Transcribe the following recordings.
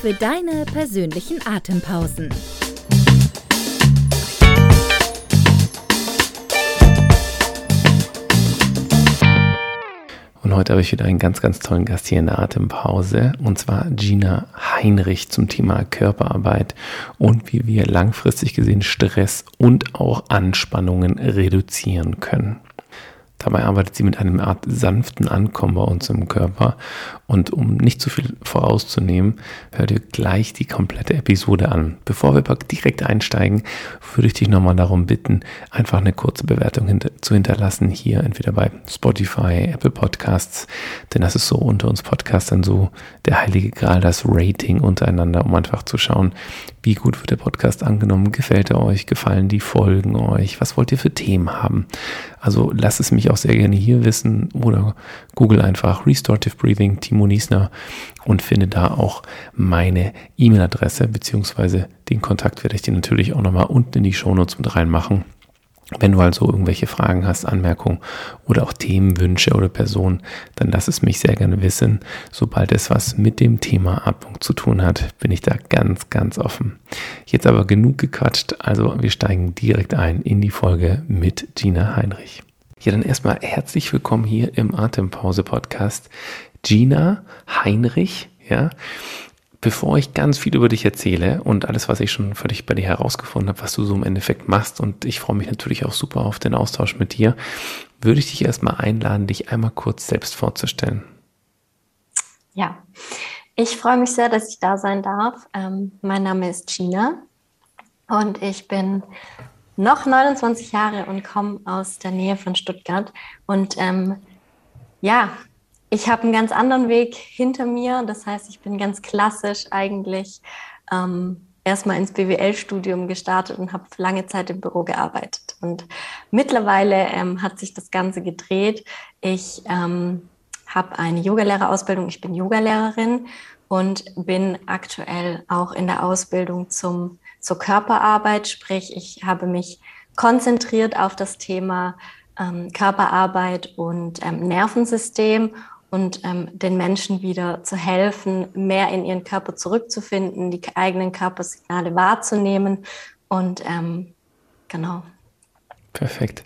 für deine persönlichen Atempausen. Und heute habe ich wieder einen ganz, ganz tollen Gast hier in der Atempause. Und zwar Gina Heinrich zum Thema Körperarbeit und wie wir langfristig gesehen Stress und auch Anspannungen reduzieren können. Dabei arbeitet sie mit einem Art sanften Ankommen bei uns im Körper. Und um nicht zu viel vorauszunehmen, hör dir gleich die komplette Episode an. Bevor wir direkt einsteigen, würde ich dich nochmal darum bitten, einfach eine kurze Bewertung hinter zu hinterlassen. Hier entweder bei Spotify, Apple Podcasts, denn das ist so unter uns Podcastern so der heilige Gral, das Rating untereinander, um einfach zu schauen, wie gut wird der Podcast angenommen, gefällt er euch, gefallen die Folgen euch, was wollt ihr für Themen haben. Also lasst es mich auch sehr gerne hier wissen oder google einfach Restorative Breathing Timo Niesner und finde da auch meine E-Mail-Adresse beziehungsweise den Kontakt werde ich dir natürlich auch nochmal unten in die Shownotes mit reinmachen. Wenn du also irgendwelche Fragen hast, Anmerkungen oder auch Themenwünsche oder Personen, dann lass es mich sehr gerne wissen. Sobald es was mit dem Thema Atmung zu tun hat, bin ich da ganz, ganz offen. Jetzt aber genug gequatscht, also wir steigen direkt ein in die Folge mit Gina Heinrich. Ja, dann erstmal herzlich willkommen hier im Atempause Podcast. Gina Heinrich, ja, bevor ich ganz viel über dich erzähle und alles, was ich schon dich bei dir herausgefunden habe, was du so im Endeffekt machst, und ich freue mich natürlich auch super auf den Austausch mit dir, würde ich dich erstmal einladen, dich einmal kurz selbst vorzustellen. Ja, ich freue mich sehr, dass ich da sein darf. Ähm, mein Name ist Gina und ich bin noch 29 Jahre und komme aus der Nähe von Stuttgart. Und ähm, ja, ich habe einen ganz anderen Weg hinter mir. Das heißt, ich bin ganz klassisch eigentlich ähm, erstmal ins BWL-Studium gestartet und habe lange Zeit im Büro gearbeitet. Und mittlerweile ähm, hat sich das Ganze gedreht. Ich ähm, habe eine Yogalehrerausbildung. Ich bin Yogalehrerin und bin aktuell auch in der Ausbildung zum, zur Körperarbeit. Sprich, ich habe mich konzentriert auf das Thema ähm, Körperarbeit und ähm, Nervensystem und ähm, den Menschen wieder zu helfen, mehr in ihren Körper zurückzufinden, die eigenen Körpersignale wahrzunehmen. Und ähm, genau. Perfekt.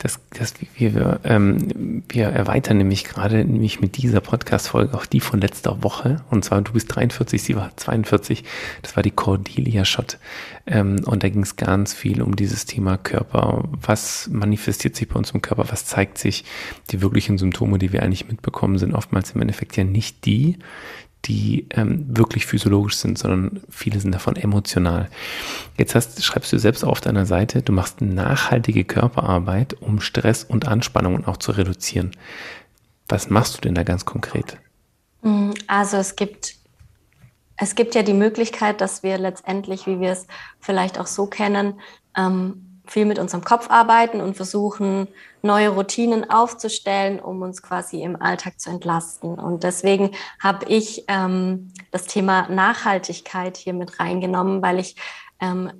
Das, das, wir, ähm, wir erweitern nämlich gerade nämlich mit dieser Podcast-Folge auch die von letzter Woche. Und zwar, du bist 43, sie war 42. Das war die Cordelia-Shot. Ähm, und da ging es ganz viel um dieses Thema Körper. Was manifestiert sich bei uns im Körper? Was zeigt sich? Die wirklichen Symptome, die wir eigentlich mitbekommen, sind oftmals im Endeffekt ja nicht die, die ähm, wirklich physiologisch sind, sondern viele sind davon emotional. Jetzt hast, schreibst du selbst auf deiner Seite, du machst nachhaltige Körperarbeit, um Stress und Anspannungen auch zu reduzieren. Was machst du denn da ganz konkret? Mm, also es gibt, es gibt ja die Möglichkeit, dass wir letztendlich, wie wir es vielleicht auch so kennen, ähm, viel mit unserem Kopf arbeiten und versuchen, neue Routinen aufzustellen, um uns quasi im Alltag zu entlasten. Und deswegen habe ich ähm, das Thema Nachhaltigkeit hier mit reingenommen, weil ich ähm,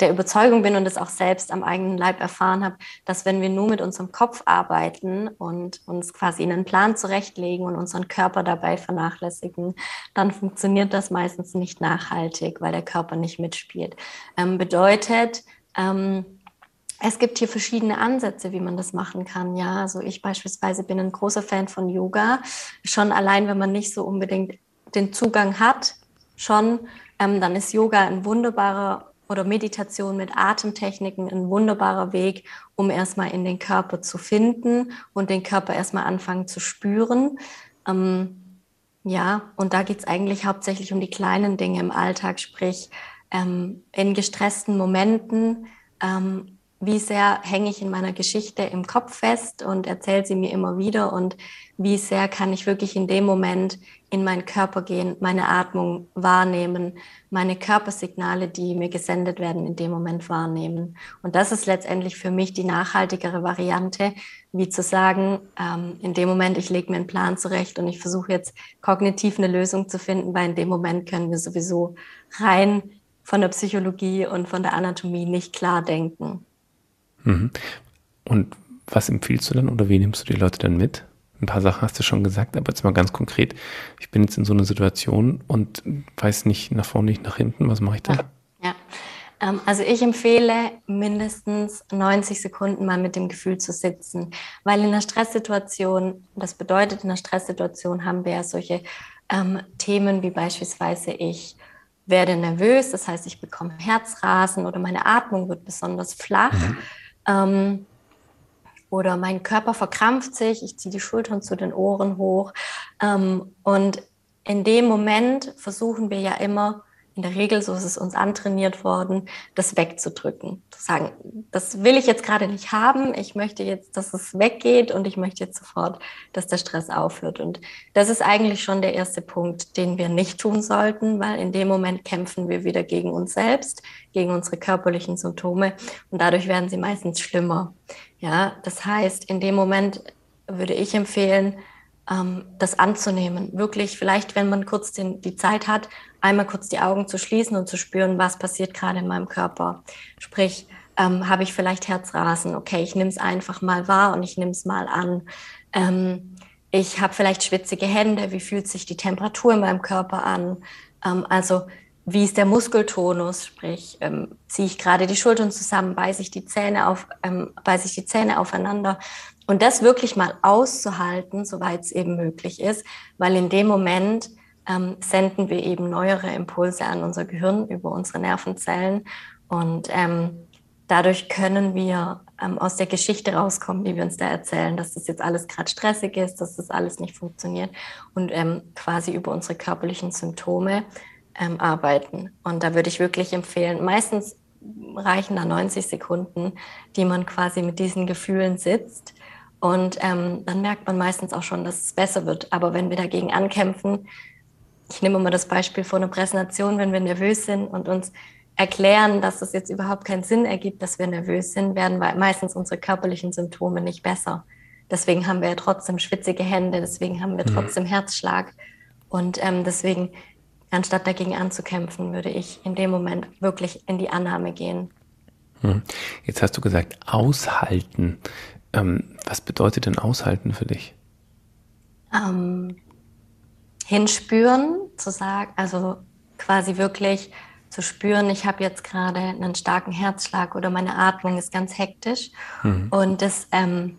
der Überzeugung bin und es auch selbst am eigenen Leib erfahren habe, dass wenn wir nur mit unserem Kopf arbeiten und uns quasi einen Plan zurechtlegen und unseren Körper dabei vernachlässigen, dann funktioniert das meistens nicht nachhaltig, weil der Körper nicht mitspielt. Ähm, bedeutet, ähm, es gibt hier verschiedene Ansätze, wie man das machen kann. Ja, also ich beispielsweise bin ein großer Fan von Yoga. Schon allein, wenn man nicht so unbedingt den Zugang hat, schon, ähm, dann ist Yoga ein wunderbarer oder Meditation mit Atemtechniken ein wunderbarer Weg, um erstmal in den Körper zu finden und den Körper erstmal anfangen zu spüren. Ähm, ja, und da geht es eigentlich hauptsächlich um die kleinen Dinge im Alltag, sprich ähm, in gestressten Momenten ähm, wie sehr hänge ich in meiner Geschichte im Kopf fest und erzähle sie mir immer wieder und wie sehr kann ich wirklich in dem Moment in meinen Körper gehen, meine Atmung wahrnehmen, meine Körpersignale, die mir gesendet werden, in dem Moment wahrnehmen. Und das ist letztendlich für mich die nachhaltigere Variante, wie zu sagen, ähm, in dem Moment, ich lege mir einen Plan zurecht und ich versuche jetzt kognitiv eine Lösung zu finden, weil in dem Moment können wir sowieso rein von der Psychologie und von der Anatomie nicht klar denken. Mhm. Und was empfiehlst du dann oder wie nimmst du die Leute dann mit? Ein paar Sachen hast du schon gesagt, aber jetzt mal ganz konkret. Ich bin jetzt in so einer Situation und weiß nicht nach vorne, nicht nach hinten. Was mache ich da? Ja. ja. Ähm, also ich empfehle mindestens 90 Sekunden mal mit dem Gefühl zu sitzen, weil in einer Stresssituation, das bedeutet in einer Stresssituation haben wir ja solche ähm, Themen wie beispielsweise ich werde nervös, das heißt ich bekomme Herzrasen oder meine Atmung wird besonders flach. Mhm. Ähm, oder mein Körper verkrampft sich, ich ziehe die Schultern zu den Ohren hoch. Ähm, und in dem Moment versuchen wir ja immer, in der Regel, so ist es uns antrainiert worden, das wegzudrücken. Zu sagen, das will ich jetzt gerade nicht haben, ich möchte jetzt, dass es weggeht und ich möchte jetzt sofort, dass der Stress aufhört. Und das ist eigentlich schon der erste Punkt, den wir nicht tun sollten, weil in dem Moment kämpfen wir wieder gegen uns selbst, gegen unsere körperlichen Symptome und dadurch werden sie meistens schlimmer. Ja, das heißt, in dem Moment würde ich empfehlen, ähm, das anzunehmen. Wirklich, vielleicht, wenn man kurz den, die Zeit hat, einmal kurz die Augen zu schließen und zu spüren, was passiert gerade in meinem Körper. Sprich, ähm, habe ich vielleicht Herzrasen? Okay, ich nehme es einfach mal wahr und ich nehme es mal an. Ähm, ich habe vielleicht schwitzige Hände. Wie fühlt sich die Temperatur in meinem Körper an? Ähm, also wie ist der Muskeltonus? Sprich, ähm, ziehe ich gerade die Schultern zusammen, beiße ich die Zähne auf, ähm, beiße ich die Zähne aufeinander? Und das wirklich mal auszuhalten, soweit es eben möglich ist, weil in dem Moment ähm, senden wir eben neuere Impulse an unser Gehirn über unsere Nervenzellen und ähm, dadurch können wir ähm, aus der Geschichte rauskommen, die wir uns da erzählen, dass das jetzt alles gerade stressig ist, dass das alles nicht funktioniert und ähm, quasi über unsere körperlichen Symptome ähm, arbeiten. Und da würde ich wirklich empfehlen, meistens reichen da 90 Sekunden, die man quasi mit diesen Gefühlen sitzt und ähm, dann merkt man meistens auch schon, dass es besser wird. Aber wenn wir dagegen ankämpfen, ich nehme mal das Beispiel vor einer Präsentation, wenn wir nervös sind und uns erklären, dass es jetzt überhaupt keinen Sinn ergibt, dass wir nervös sind, werden meistens unsere körperlichen Symptome nicht besser. Deswegen haben wir ja trotzdem schwitzige Hände, deswegen haben wir mhm. trotzdem Herzschlag. Und ähm, deswegen, anstatt dagegen anzukämpfen, würde ich in dem Moment wirklich in die Annahme gehen. Mhm. Jetzt hast du gesagt, aushalten. Ähm, was bedeutet denn aushalten für dich? Ähm, hinspüren, zu sagen, also quasi wirklich zu spüren, ich habe jetzt gerade einen starken Herzschlag oder meine Atmung ist ganz hektisch mhm. und das ähm,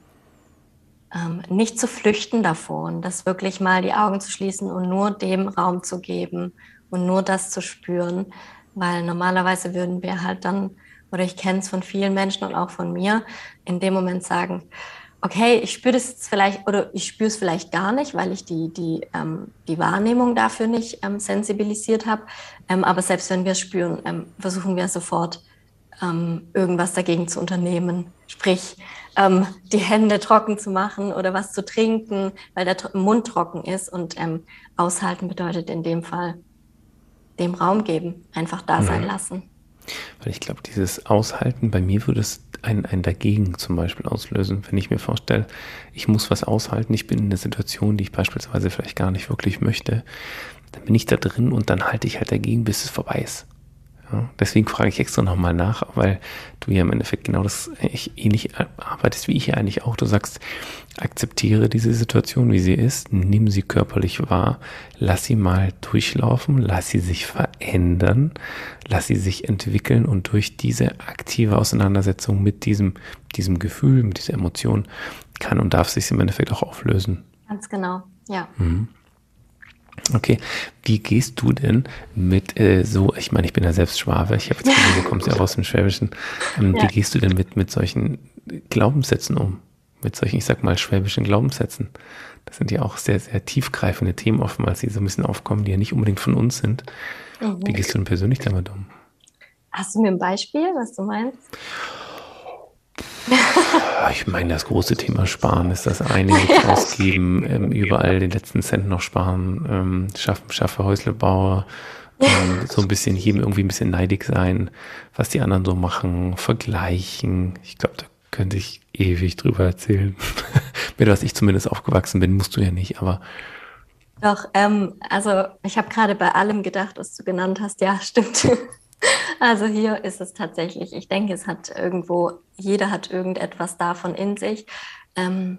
ähm, nicht zu flüchten davon, das wirklich mal die Augen zu schließen und nur dem Raum zu geben und nur das zu spüren, weil normalerweise würden wir halt dann oder ich kenne es von vielen Menschen und auch von mir, in dem Moment sagen, okay, ich spüre das jetzt vielleicht oder ich spüre es vielleicht gar nicht, weil ich die, die, ähm, die Wahrnehmung dafür nicht ähm, sensibilisiert habe. Ähm, aber selbst wenn wir es spüren, ähm, versuchen wir sofort ähm, irgendwas dagegen zu unternehmen. Sprich, ähm, die Hände trocken zu machen oder was zu trinken, weil der Mund trocken ist. Und aushalten bedeutet in dem Fall dem Raum geben, einfach da sein mhm. lassen. Weil ich glaube, dieses Aushalten, bei mir würde es ein, ein Dagegen zum Beispiel auslösen, wenn ich mir vorstelle, ich muss was aushalten, ich bin in einer Situation, die ich beispielsweise vielleicht gar nicht wirklich möchte, dann bin ich da drin und dann halte ich halt dagegen, bis es vorbei ist. Ja, deswegen frage ich extra nochmal nach, weil du ja im Endeffekt genau das ähnlich arbeitest wie ich ja eigentlich auch. Du sagst, akzeptiere diese Situation, wie sie ist, nimm sie körperlich wahr, lass sie mal durchlaufen, lass sie sich verändern, lass sie sich entwickeln und durch diese aktive Auseinandersetzung mit diesem, diesem Gefühl, mit dieser Emotion kann und darf sich im Endeffekt auch auflösen. Ganz genau, ja. Mhm. Okay, wie gehst du denn mit äh, so, ich meine, ich bin ja selbst Schwabe, ich habe jetzt gesehen, du kommst ja auch aus dem Schwäbischen. Ähm, ja. Wie gehst du denn mit, mit solchen Glaubenssätzen um? Mit solchen, ich sag mal, schwäbischen Glaubenssätzen? Das sind ja auch sehr, sehr tiefgreifende Themen oftmals, die so ein bisschen aufkommen, die ja nicht unbedingt von uns sind. Mhm. Wie gehst du denn persönlich damit um? Hast du mir ein Beispiel, was du meinst? Ich meine, das große Thema Sparen ist das eine, jetzt ausgeben, ähm, überall den letzten Cent noch sparen, ähm, schaffen, schaffe Häuslebauer, ähm, so ein bisschen jedem irgendwie ein bisschen neidig sein, was die anderen so machen, vergleichen. Ich glaube, da könnte ich ewig drüber erzählen. Mit was ich zumindest aufgewachsen bin, musst du ja nicht, aber. Doch, ähm, also ich habe gerade bei allem gedacht, was du genannt hast. Ja, stimmt. Also hier ist es tatsächlich, ich denke, es hat irgendwo, jeder hat irgendetwas davon in sich, ähm,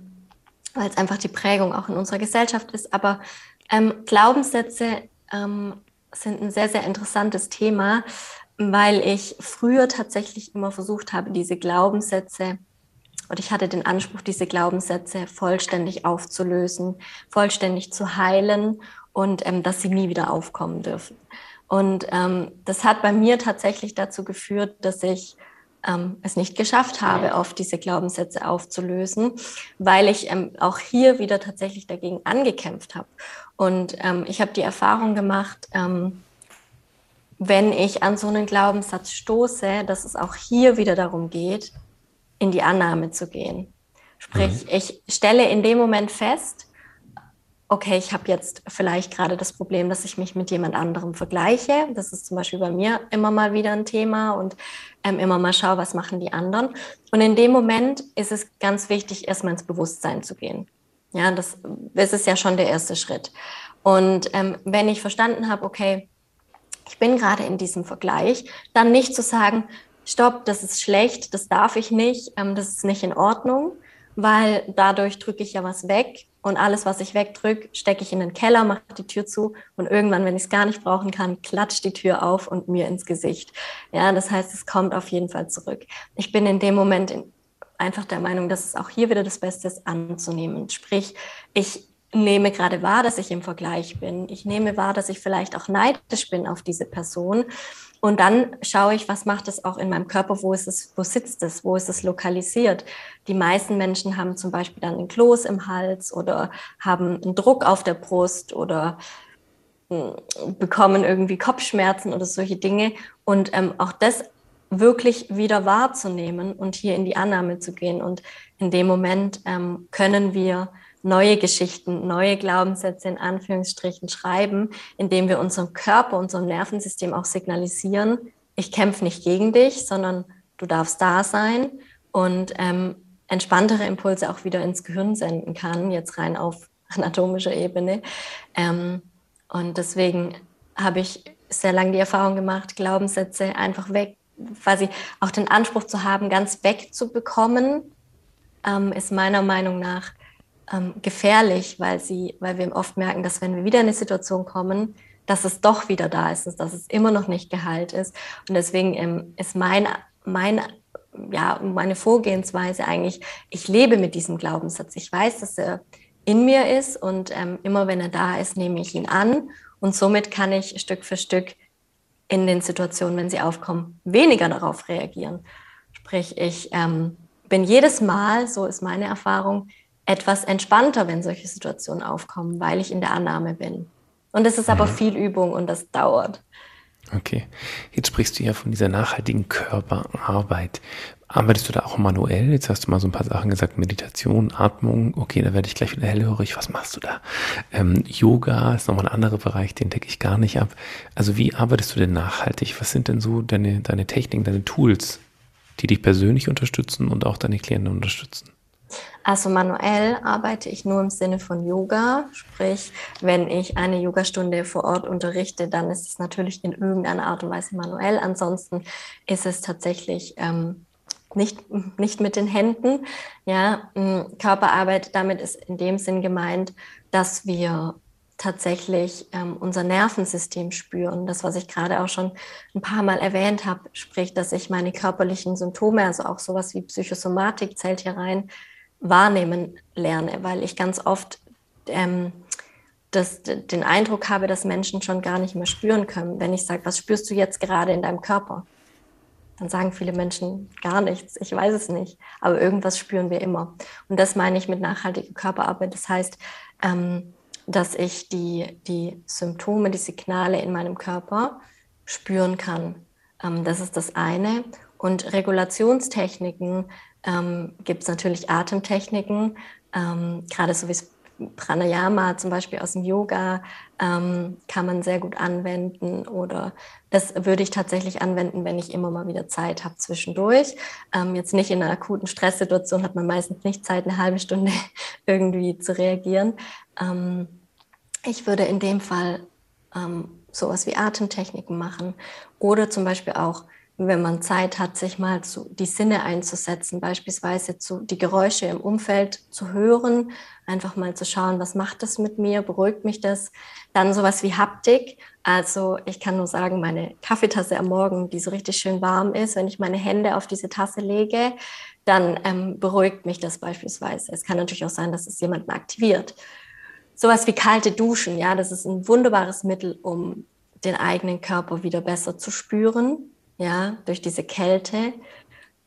weil es einfach die Prägung auch in unserer Gesellschaft ist. Aber ähm, Glaubenssätze ähm, sind ein sehr, sehr interessantes Thema, weil ich früher tatsächlich immer versucht habe, diese Glaubenssätze und ich hatte den Anspruch, diese Glaubenssätze vollständig aufzulösen, vollständig zu heilen und ähm, dass sie nie wieder aufkommen dürfen. Und ähm, das hat bei mir tatsächlich dazu geführt, dass ich ähm, es nicht geschafft habe, oft diese Glaubenssätze aufzulösen, weil ich ähm, auch hier wieder tatsächlich dagegen angekämpft habe. Und ähm, ich habe die Erfahrung gemacht, ähm, wenn ich an so einen Glaubenssatz stoße, dass es auch hier wieder darum geht, in die Annahme zu gehen. Sprich, mhm. ich stelle in dem Moment fest, okay, ich habe jetzt vielleicht gerade das Problem, dass ich mich mit jemand anderem vergleiche. Das ist zum Beispiel bei mir immer mal wieder ein Thema und ähm, immer mal schaue, was machen die anderen. Und in dem Moment ist es ganz wichtig, erstmal ins Bewusstsein zu gehen. Ja, das, das ist ja schon der erste Schritt. Und ähm, wenn ich verstanden habe, okay, ich bin gerade in diesem Vergleich, dann nicht zu sagen, stopp, das ist schlecht, das darf ich nicht, ähm, das ist nicht in Ordnung, weil dadurch drücke ich ja was weg und alles, was ich wegdrücke, stecke ich in den Keller, mache die Tür zu und irgendwann, wenn ich es gar nicht brauchen kann, klatscht die Tür auf und mir ins Gesicht. Ja, das heißt, es kommt auf jeden Fall zurück. Ich bin in dem Moment in, einfach der Meinung, dass es auch hier wieder das Beste ist, anzunehmen. Sprich, ich nehme gerade wahr, dass ich im Vergleich bin. Ich nehme wahr, dass ich vielleicht auch neidisch bin auf diese Person und dann schaue ich, was macht es auch in meinem Körper, wo ist es, wo sitzt es, wo ist es lokalisiert. Die meisten Menschen haben zum Beispiel dann ein Kloß im Hals oder haben einen Druck auf der Brust oder hm, bekommen irgendwie Kopfschmerzen oder solche Dinge. Und ähm, auch das wirklich wieder wahrzunehmen und hier in die Annahme zu gehen. Und in dem Moment ähm, können wir neue Geschichten, neue Glaubenssätze in Anführungsstrichen schreiben, indem wir unserem Körper, unserem Nervensystem auch signalisieren, ich kämpfe nicht gegen dich, sondern du darfst da sein und ähm, entspanntere Impulse auch wieder ins Gehirn senden kann, jetzt rein auf anatomischer Ebene. Ähm, und deswegen habe ich sehr lange die Erfahrung gemacht, Glaubenssätze einfach weg, quasi auch den Anspruch zu haben, ganz wegzubekommen, ähm, ist meiner Meinung nach ähm, gefährlich, weil, sie, weil wir oft merken, dass wenn wir wieder in eine Situation kommen, dass es doch wieder da ist, dass es immer noch nicht geheilt ist. Und deswegen ähm, ist mein, mein, ja, meine Vorgehensweise eigentlich, ich lebe mit diesem Glaubenssatz. Ich weiß, dass er in mir ist und ähm, immer wenn er da ist, nehme ich ihn an. Und somit kann ich Stück für Stück in den Situationen, wenn sie aufkommen, weniger darauf reagieren. Sprich, ich ähm, bin jedes Mal, so ist meine Erfahrung, etwas entspannter, wenn solche Situationen aufkommen, weil ich in der Annahme bin. Und es ist aber mhm. viel Übung und das dauert. Okay. Jetzt sprichst du ja von dieser nachhaltigen Körperarbeit. Arbeitest du da auch manuell? Jetzt hast du mal so ein paar Sachen gesagt, Meditation, Atmung. Okay, da werde ich gleich wieder hellhörig. Was machst du da? Ähm, Yoga ist nochmal ein anderer Bereich, den decke ich gar nicht ab. Also wie arbeitest du denn nachhaltig? Was sind denn so deine, deine Techniken, deine Tools, die dich persönlich unterstützen und auch deine Klienten unterstützen? Also manuell arbeite ich nur im Sinne von Yoga, sprich, wenn ich eine Yogastunde vor Ort unterrichte, dann ist es natürlich in irgendeiner Art und Weise manuell. Ansonsten ist es tatsächlich ähm, nicht, nicht mit den Händen. Ja, Körperarbeit, damit ist in dem Sinn gemeint, dass wir tatsächlich ähm, unser Nervensystem spüren. Das, was ich gerade auch schon ein paar Mal erwähnt habe, sprich, dass ich meine körperlichen Symptome, also auch sowas wie Psychosomatik zählt hier rein, wahrnehmen lerne, weil ich ganz oft ähm, das, den Eindruck habe, dass Menschen schon gar nicht mehr spüren können. Wenn ich sage, was spürst du jetzt gerade in deinem Körper? Dann sagen viele Menschen gar nichts, ich weiß es nicht, aber irgendwas spüren wir immer. Und das meine ich mit nachhaltiger Körperarbeit. Das heißt, ähm, dass ich die, die Symptome, die Signale in meinem Körper spüren kann. Ähm, das ist das eine. Und Regulationstechniken ähm, gibt es natürlich Atemtechniken, ähm, gerade so wie Pranayama zum Beispiel aus dem Yoga ähm, kann man sehr gut anwenden oder das würde ich tatsächlich anwenden, wenn ich immer mal wieder Zeit habe zwischendurch. Ähm, jetzt nicht in einer akuten Stresssituation hat man meistens nicht Zeit, eine halbe Stunde irgendwie zu reagieren. Ähm, ich würde in dem Fall ähm, sowas wie Atemtechniken machen oder zum Beispiel auch wenn man Zeit hat, sich mal zu, die Sinne einzusetzen, beispielsweise zu, die Geräusche im Umfeld zu hören, einfach mal zu schauen, was macht das mit mir, beruhigt mich das. Dann sowas wie Haptik. Also ich kann nur sagen, meine Kaffeetasse am Morgen, die so richtig schön warm ist, wenn ich meine Hände auf diese Tasse lege, dann ähm, beruhigt mich das beispielsweise. Es kann natürlich auch sein, dass es jemanden aktiviert. Sowas wie kalte Duschen, ja, das ist ein wunderbares Mittel, um den eigenen Körper wieder besser zu spüren ja, durch diese Kälte.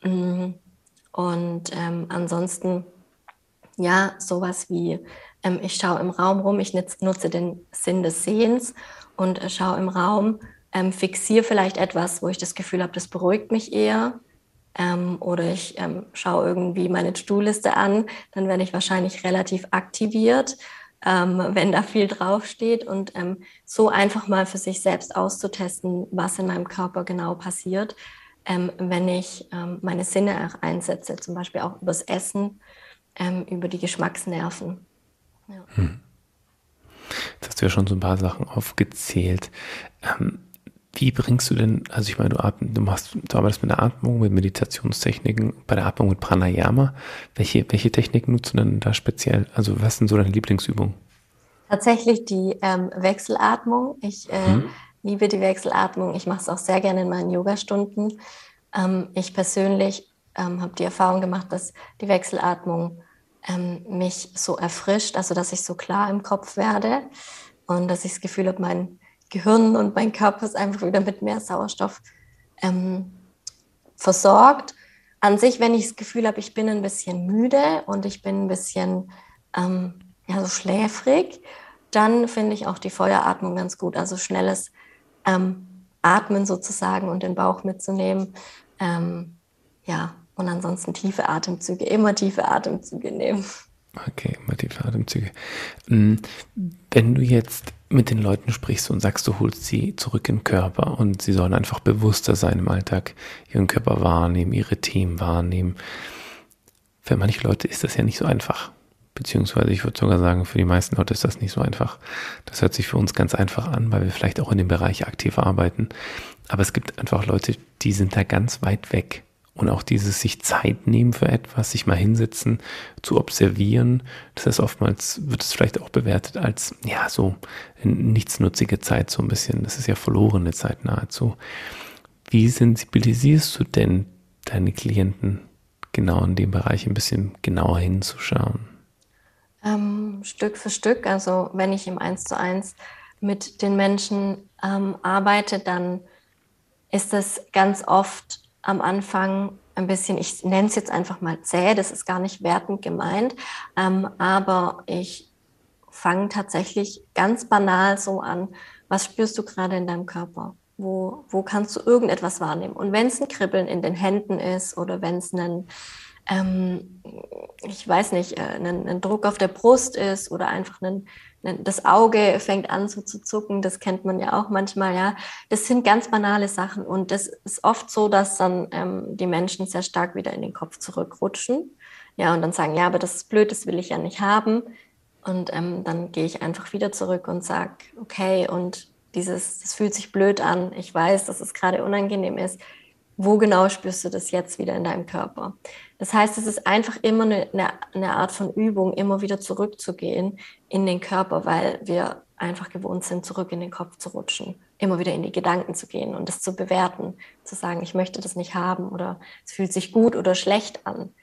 Mm, und ähm, ansonsten, ja, sowas wie, ähm, ich schaue im Raum rum, ich nutze den Sinn des Sehens und äh, schaue im Raum, ähm, fixiere vielleicht etwas, wo ich das Gefühl habe, das beruhigt mich eher. Ähm, oder ich ähm, schaue irgendwie meine To-Do-Liste an, dann werde ich wahrscheinlich relativ aktiviert ähm, wenn da viel draufsteht und ähm, so einfach mal für sich selbst auszutesten, was in meinem Körper genau passiert, ähm, wenn ich ähm, meine Sinne einsetze, zum Beispiel auch übers Essen, ähm, über die Geschmacksnerven. Ja. Hm. Jetzt hast du ja schon so ein paar Sachen aufgezählt. Ähm, wie bringst du denn, also ich meine, du, atm, du, machst, du arbeitest mit der Atmung, mit Meditationstechniken, bei der Atmung mit Pranayama. Welche, welche Techniken nutzt du denn da speziell? Also was sind so deine Lieblingsübungen? Tatsächlich die ähm, Wechselatmung. Ich äh, hm. liebe die Wechselatmung. Ich mache es auch sehr gerne in meinen Yogastunden. Ähm, ich persönlich ähm, habe die Erfahrung gemacht, dass die Wechselatmung ähm, mich so erfrischt, also dass ich so klar im Kopf werde und dass ich das Gefühl habe, mein Gehirn und mein Körper ist einfach wieder mit mehr Sauerstoff ähm, versorgt. An sich, wenn ich das Gefühl habe, ich bin ein bisschen müde und ich bin ein bisschen ähm, ja, so schläfrig, dann finde ich auch die Feueratmung ganz gut. Also schnelles ähm, Atmen sozusagen und den Bauch mitzunehmen. Ähm, ja, und ansonsten tiefe Atemzüge, immer tiefe Atemzüge nehmen. Okay, immer tiefe Atemzüge. Hm, wenn du jetzt mit den Leuten sprichst und sagst, du holst sie zurück in den Körper und sie sollen einfach bewusster sein im Alltag, ihren Körper wahrnehmen, ihre Themen wahrnehmen. Für manche Leute ist das ja nicht so einfach. Beziehungsweise ich würde sogar sagen, für die meisten Leute ist das nicht so einfach. Das hört sich für uns ganz einfach an, weil wir vielleicht auch in dem Bereich aktiv arbeiten. Aber es gibt einfach Leute, die sind da ganz weit weg und auch dieses sich Zeit nehmen für etwas, sich mal hinsetzen, zu observieren, das ist oftmals, wird es vielleicht auch bewertet als, ja, so nichtsnutzige Zeit, so ein bisschen. Das ist ja verlorene Zeit nahezu. Wie sensibilisierst du denn deine Klienten genau in dem Bereich ein bisschen genauer hinzuschauen? Ähm, Stück für Stück. Also wenn ich im Eins zu eins mit den Menschen ähm, arbeite, dann ist das ganz oft am Anfang ein bisschen, ich nenne es jetzt einfach mal zäh, das ist gar nicht wertend gemeint, ähm, aber ich fange tatsächlich ganz banal so an, was spürst du gerade in deinem Körper? Wo, wo kannst du irgendetwas wahrnehmen? Und wenn es ein Kribbeln in den Händen ist oder wenn es ein, ähm, ich weiß nicht, äh, ein, ein Druck auf der Brust ist oder einfach ein, das Auge fängt an so zu zucken, das kennt man ja auch manchmal, ja. Das sind ganz banale Sachen und das ist oft so, dass dann ähm, die Menschen sehr stark wieder in den Kopf zurückrutschen. Ja, und dann sagen, ja, aber das ist blöd, das will ich ja nicht haben. Und ähm, dann gehe ich einfach wieder zurück und sage, okay, und dieses, das fühlt sich blöd an. Ich weiß, dass es gerade unangenehm ist. Wo genau spürst du das jetzt wieder in deinem Körper? Das heißt, es ist einfach immer eine, eine, Art von Übung, immer wieder zurückzugehen in den Körper, weil wir einfach gewohnt sind, zurück in den Kopf zu rutschen, immer wieder in die Gedanken zu gehen und das zu bewerten, zu sagen, ich möchte das nicht haben oder es fühlt sich gut oder schlecht an.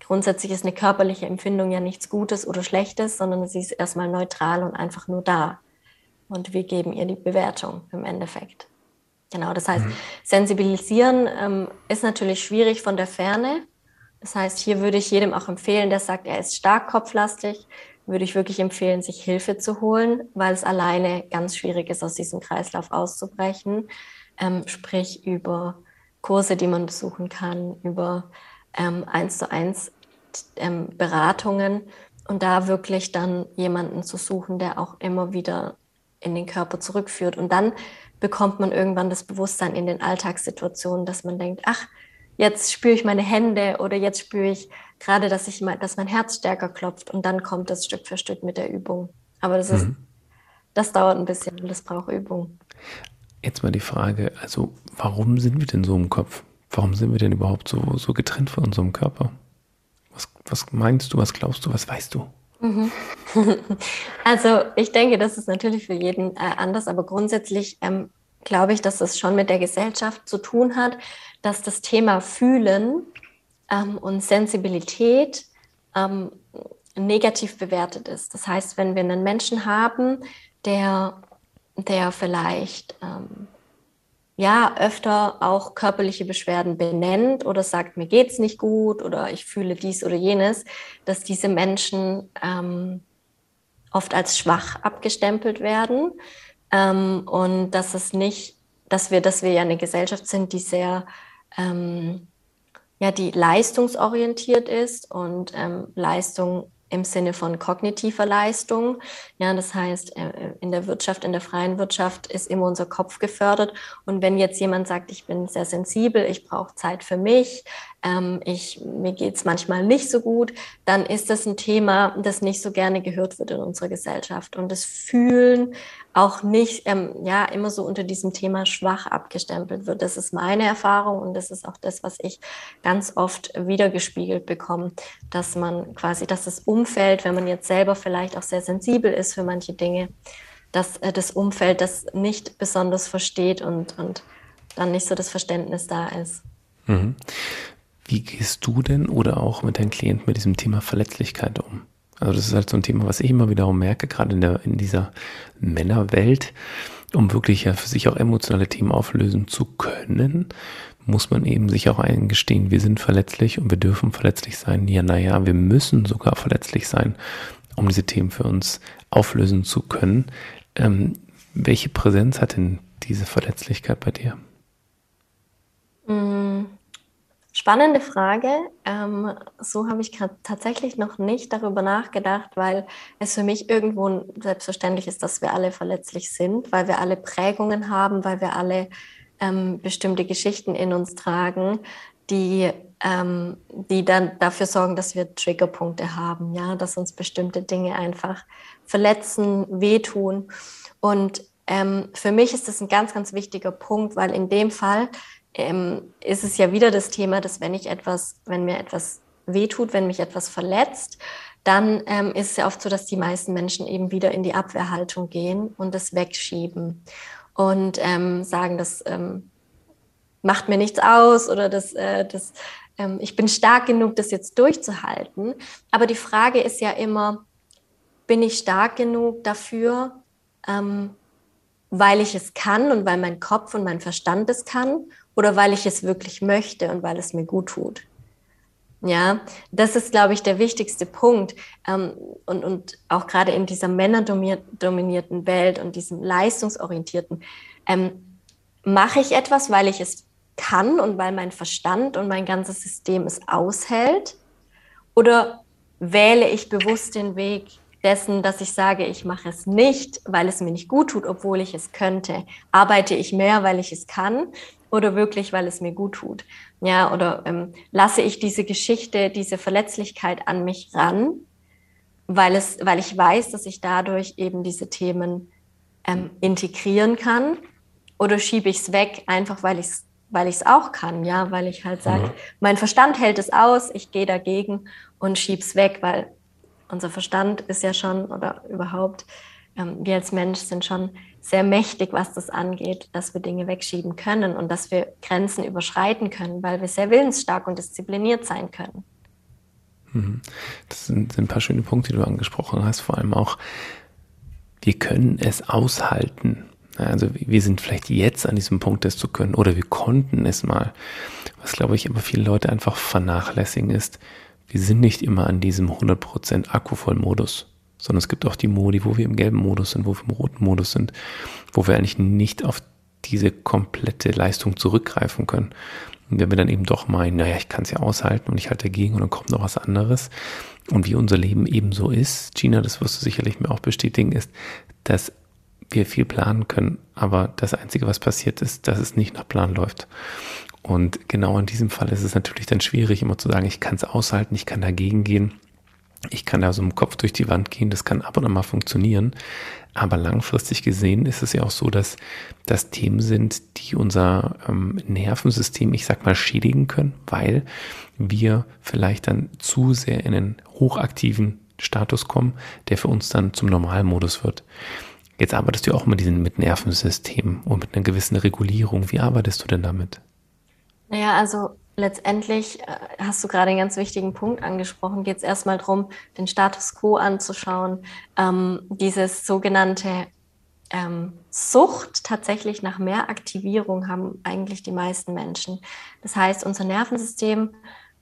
Grundsätzlich ist eine körperliche Empfindung ja nichts Gutes oder Schlechtes, sondern sie ist erstmal neutral und einfach nur da. Und wir geben ihr die Bewertung im Endeffekt. Genau, das heißt, mhm. sensibilisieren ähm, ist natürlich schwierig von der Ferne, das heißt, hier würde ich jedem auch empfehlen, der sagt, er ist stark kopflastig, würde ich wirklich empfehlen, sich Hilfe zu holen, weil es alleine ganz schwierig ist, aus diesem Kreislauf auszubrechen. Ähm, sprich über Kurse, die man besuchen kann, über ähm, eins zu eins ähm, Beratungen und da wirklich dann jemanden zu suchen, der auch immer wieder in den Körper zurückführt. Und dann bekommt man irgendwann das Bewusstsein in den Alltagssituationen, dass man denkt, ach, jetzt spüre ich meine Hände oder jetzt spüre ich gerade, dass ich dass mein Herz stärker klopft und dann kommt das Stück für Stück mit der Übung. Aber das ist, mhm. das dauert ein bisschen und das braucht Übung. Jetzt mal die Frage, also warum sind wir denn so im Kopf? Warum sind wir denn überhaupt so, so getrennt von unserem Körper? Was, was meinst du, was glaubst du, was weißt du? Mhm. Also ich denke, das ist natürlich für jeden äh, anders, aber grundsätzlich ähm, glaube ich, dass es schon mit der Gesellschaft zu tun hat, dass das Thema Fühlen ähm, und Sensibilität ähm, negativ bewertet ist. Das heißt, wenn wir einen Menschen haben, der, der vielleicht ähm, ja öfter auch körperliche Beschwerden benennt oder sagt, mir geht's nicht gut oder ich fühle dies oder jenes, dass diese Menschen ähm, oft als schwach abgestempelt werden. Ähm, und dass es nicht, dass wir, dass wir ja eine Gesellschaft sind, die sehr ähm, ja, die leistungsorientiert ist und ähm, Leistung im Sinne von kognitiver Leistung. Ja, das heißt, äh, in der Wirtschaft, in der freien Wirtschaft ist immer unser Kopf gefördert. Und wenn jetzt jemand sagt, ich bin sehr sensibel, ich brauche Zeit für mich, ähm, ich, mir geht's manchmal nicht so gut, dann ist das ein Thema, das nicht so gerne gehört wird in unserer Gesellschaft. Und das Fühlen auch nicht ähm, ja immer so unter diesem Thema schwach abgestempelt wird. Das ist meine Erfahrung und das ist auch das, was ich ganz oft wiedergespiegelt bekomme, dass man quasi, dass das Umfeld, wenn man jetzt selber vielleicht auch sehr sensibel ist für manche Dinge, dass äh, das Umfeld das nicht besonders versteht und, und dann nicht so das Verständnis da ist. Mhm. Wie gehst du denn oder auch mit deinen Klienten mit diesem Thema Verletzlichkeit um? Also das ist halt so ein Thema, was ich immer wiederum merke, gerade in, der, in dieser Männerwelt, um wirklich ja für sich auch emotionale Themen auflösen zu können, muss man eben sich auch eingestehen, wir sind verletzlich und wir dürfen verletzlich sein. Ja, naja, wir müssen sogar verletzlich sein, um diese Themen für uns auflösen zu können. Ähm, welche Präsenz hat denn diese Verletzlichkeit bei dir? Mhm. Spannende Frage. Ähm, so habe ich tatsächlich noch nicht darüber nachgedacht, weil es für mich irgendwo selbstverständlich ist, dass wir alle verletzlich sind, weil wir alle Prägungen haben, weil wir alle ähm, bestimmte Geschichten in uns tragen, die, ähm, die dann dafür sorgen, dass wir Triggerpunkte haben, ja, dass uns bestimmte Dinge einfach verletzen, wehtun. Und ähm, für mich ist das ein ganz, ganz wichtiger Punkt, weil in dem Fall ähm, ist es ja wieder das Thema, dass wenn ich etwas, wenn mir etwas wehtut, wenn mich etwas verletzt, dann ähm, ist es ja oft so, dass die meisten Menschen eben wieder in die Abwehrhaltung gehen und das wegschieben und ähm, sagen, das ähm, macht mir nichts aus oder das, äh, das, ähm, ich bin stark genug, das jetzt durchzuhalten. Aber die Frage ist ja immer, bin ich stark genug dafür, ähm, weil ich es kann und weil mein Kopf und mein Verstand es kann oder weil ich es wirklich möchte und weil es mir gut tut. Ja, das ist, glaube ich, der wichtigste Punkt. Ähm, und, und auch gerade in dieser männerdominierten Welt und diesem leistungsorientierten, ähm, mache ich etwas, weil ich es kann und weil mein Verstand und mein ganzes System es aushält? Oder wähle ich bewusst den Weg dessen, dass ich sage, ich mache es nicht, weil es mir nicht gut tut, obwohl ich es könnte? Arbeite ich mehr, weil ich es kann? oder wirklich, weil es mir gut tut? Ja, oder ähm, lasse ich diese Geschichte, diese Verletzlichkeit an mich ran, weil es, weil ich weiß, dass ich dadurch eben diese Themen ähm, integrieren kann? Oder schiebe ich es weg, einfach weil ich es weil ich es auch kann, ja, weil ich halt sage, mhm. mein Verstand hält es aus, ich gehe dagegen und schiebe es weg, weil unser Verstand ist ja schon oder überhaupt ähm, wir als Mensch sind schon sehr mächtig, was das angeht, dass wir Dinge wegschieben können und dass wir Grenzen überschreiten können, weil wir sehr willensstark und diszipliniert sein können. Mhm. Das sind, sind ein paar schöne Punkte, die du angesprochen hast. Vor allem auch, wir können es aushalten. Also wir sind vielleicht jetzt an diesem Punkt, das zu können, oder wir konnten es mal. Was, glaube ich, aber viele Leute einfach vernachlässigen ist, wir sind nicht immer an diesem 100% Akkuvoll-Modus sondern es gibt auch die Modi, wo wir im gelben Modus sind, wo wir im roten Modus sind, wo wir eigentlich nicht auf diese komplette Leistung zurückgreifen können. Und wenn wir dann eben doch meinen, naja, ich kann es ja aushalten und ich halte dagegen und dann kommt noch was anderes. Und wie unser Leben eben so ist, Gina, das wirst du sicherlich mir auch bestätigen, ist, dass wir viel planen können, aber das Einzige, was passiert ist, dass es nicht nach Plan läuft. Und genau in diesem Fall ist es natürlich dann schwierig, immer zu sagen, ich kann es aushalten, ich kann dagegen gehen, ich kann da so im Kopf durch die Wand gehen, das kann ab und an mal funktionieren. Aber langfristig gesehen ist es ja auch so, dass das Themen sind, die unser ähm, Nervensystem, ich sag mal, schädigen können, weil wir vielleicht dann zu sehr in einen hochaktiven Status kommen, der für uns dann zum Normalmodus wird. Jetzt arbeitest du auch mit diesem mit Nervensystem und mit einer gewissen Regulierung. Wie arbeitest du denn damit? Naja, also letztendlich äh, hast du gerade einen ganz wichtigen Punkt angesprochen. Geht es erstmal darum, den Status quo anzuschauen, ähm, dieses sogenannte ähm, Sucht tatsächlich nach mehr Aktivierung haben eigentlich die meisten Menschen. Das heißt, unser Nervensystem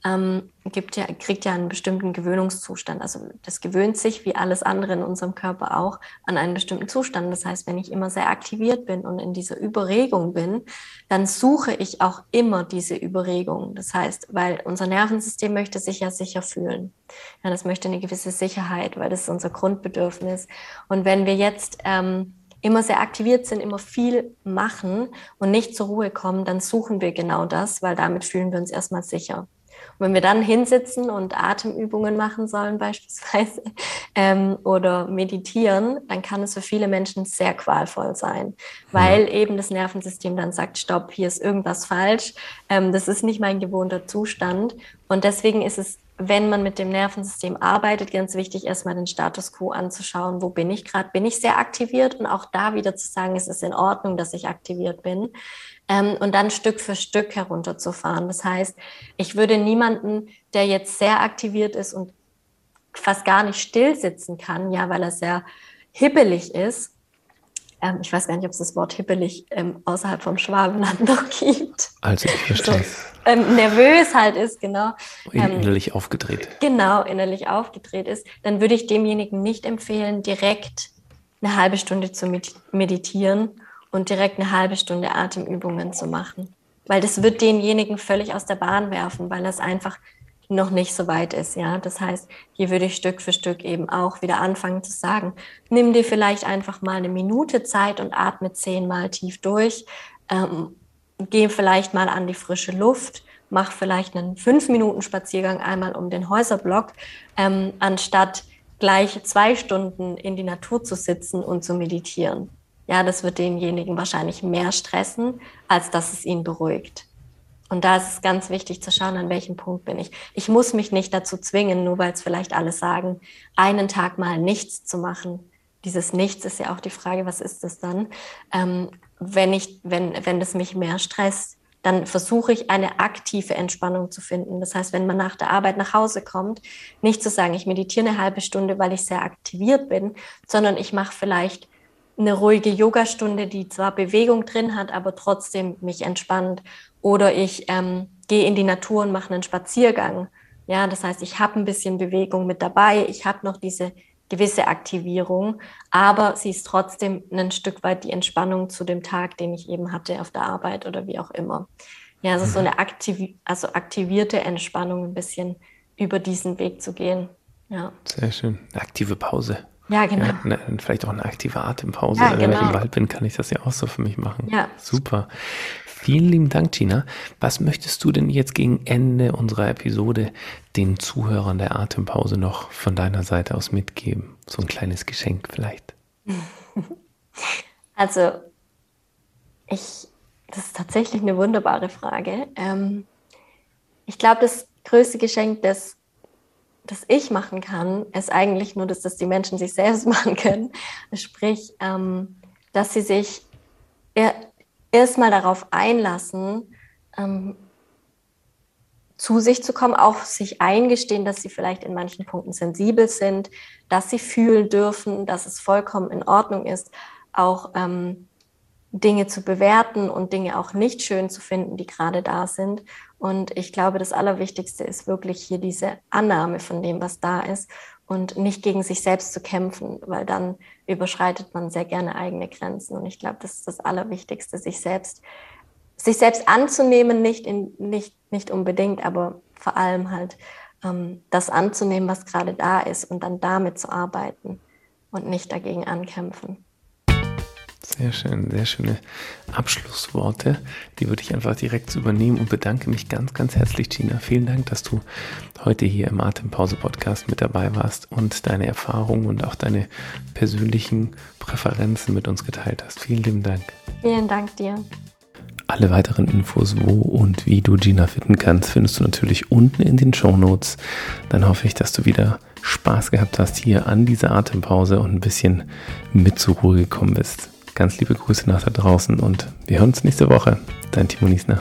ähm, gibt ja, kriegt ja einen bestimmten Gewöhnungszustand. Also das gewöhnt sich, wie alles andere in unserem Körper auch, an einen bestimmten Zustand. Das heißt, wenn ich immer sehr aktiviert bin und in dieser Überregung bin, dann suche ich auch immer diese Überregung. Das heißt, weil unser Nervensystem möchte sich ja sicher fühlen. Ja, das möchte eine gewisse Sicherheit, weil das ist unser Grundbedürfnis. Und wenn wir jetzt ähm, immer sehr aktiviert sind, immer viel machen und nicht zur Ruhe kommen, dann suchen wir genau das, weil damit fühlen wir uns erstmal sicher. Wenn wir dann hinsitzen und Atemübungen machen sollen beispielsweise ähm, oder meditieren, dann kann es für viele Menschen sehr qualvoll sein, weil eben das Nervensystem dann sagt, stopp, hier ist irgendwas falsch, ähm, das ist nicht mein gewohnter Zustand. Und deswegen ist es wenn man mit dem Nervensystem arbeitet, ganz wichtig, erstmal den Status quo anzuschauen. Wo bin ich gerade? Bin ich sehr aktiviert? Und auch da wieder zu sagen, es ist in Ordnung, dass ich aktiviert bin ähm, und dann Stück für Stück herunterzufahren. Das heißt, ich würde niemanden, der jetzt sehr aktiviert ist und fast gar nicht still sitzen kann, ja, weil er sehr hibbelig ist, ähm, ich weiß gar nicht, ob es das Wort hibbelig ähm, außerhalb vom Schwabenland noch gibt. Also ich verstehe es. So, ähm, nervös halt ist, genau. Ähm, innerlich aufgedreht. Genau, innerlich aufgedreht ist, dann würde ich demjenigen nicht empfehlen, direkt eine halbe Stunde zu meditieren und direkt eine halbe Stunde Atemübungen zu machen. Weil das wird denjenigen völlig aus der Bahn werfen, weil das einfach noch nicht so weit ist. Ja, das heißt, hier würde ich Stück für Stück eben auch wieder anfangen zu sagen, nimm dir vielleicht einfach mal eine Minute Zeit und atme zehnmal tief durch. Ähm, geh vielleicht mal an die frische Luft, mach vielleicht einen fünf Minuten Spaziergang einmal um den Häuserblock, ähm, anstatt gleich zwei Stunden in die Natur zu sitzen und zu meditieren ja, das wird denjenigen wahrscheinlich mehr stressen, als dass es ihn beruhigt. Und da ist es ganz wichtig zu schauen, an welchem Punkt bin ich. Ich muss mich nicht dazu zwingen, nur weil es vielleicht alle sagen, einen Tag mal nichts zu machen. Dieses Nichts ist ja auch die Frage, was ist das dann? Ähm, wenn, ich, wenn, wenn das mich mehr stresst, dann versuche ich eine aktive Entspannung zu finden. Das heißt, wenn man nach der Arbeit nach Hause kommt, nicht zu sagen, ich meditiere eine halbe Stunde, weil ich sehr aktiviert bin, sondern ich mache vielleicht eine ruhige Yogastunde, die zwar Bewegung drin hat, aber trotzdem mich entspannt. Oder ich ähm, gehe in die Natur und mache einen Spaziergang. Ja, das heißt, ich habe ein bisschen Bewegung mit dabei. Ich habe noch diese gewisse Aktivierung, aber sie ist trotzdem ein Stück weit die Entspannung zu dem Tag, den ich eben hatte auf der Arbeit oder wie auch immer. Ja, also so eine aktiv also aktivierte Entspannung ein bisschen über diesen Weg zu gehen. Ja. Sehr schön. Eine aktive Pause. Ja, genau. Ja, ne, vielleicht auch eine aktive Atempause. Ja, genau. Wenn ich im. Wald bin, kann ich das ja auch so für mich machen. Ja. Super. Vielen lieben Dank, Gina. Was möchtest du denn jetzt gegen Ende unserer Episode den Zuhörern der Atempause noch von deiner Seite aus mitgeben? So ein kleines Geschenk vielleicht. Also, ich, das ist tatsächlich eine wunderbare Frage. Ähm, ich glaube, das größte Geschenk, das das ich machen kann, ist eigentlich nur, dass das die Menschen sich selbst machen können. Sprich, ähm, dass sie sich er, erstmal darauf einlassen, ähm, zu sich zu kommen, auch sich eingestehen, dass sie vielleicht in manchen Punkten sensibel sind, dass sie fühlen dürfen, dass es vollkommen in Ordnung ist, auch ähm, Dinge zu bewerten und Dinge auch nicht schön zu finden, die gerade da sind und ich glaube, das Allerwichtigste ist wirklich hier diese Annahme von dem, was da ist und nicht gegen sich selbst zu kämpfen, weil dann überschreitet man sehr gerne eigene Grenzen. Und ich glaube, das ist das Allerwichtigste, sich selbst sich selbst anzunehmen, nicht, in, nicht, nicht unbedingt, aber vor allem halt ähm, das anzunehmen, was gerade da ist und dann damit zu arbeiten und nicht dagegen ankämpfen. Sehr schön, sehr schöne Abschlussworte. Die würde ich einfach direkt übernehmen und bedanke mich ganz, ganz herzlich, Gina. Vielen Dank, dass du heute hier im Atempause-Podcast mit dabei warst und deine Erfahrungen und auch deine persönlichen Präferenzen mit uns geteilt hast. Vielen lieben Dank. Vielen Dank dir. Alle weiteren Infos, wo und wie du Gina finden kannst, findest du natürlich unten in den Show Notes. Dann hoffe ich, dass du wieder Spaß gehabt hast hier an dieser Atempause und ein bisschen mit zur Ruhe gekommen bist. Ganz liebe Grüße nach da draußen und wir hören uns nächste Woche. Dein Timo Niesner.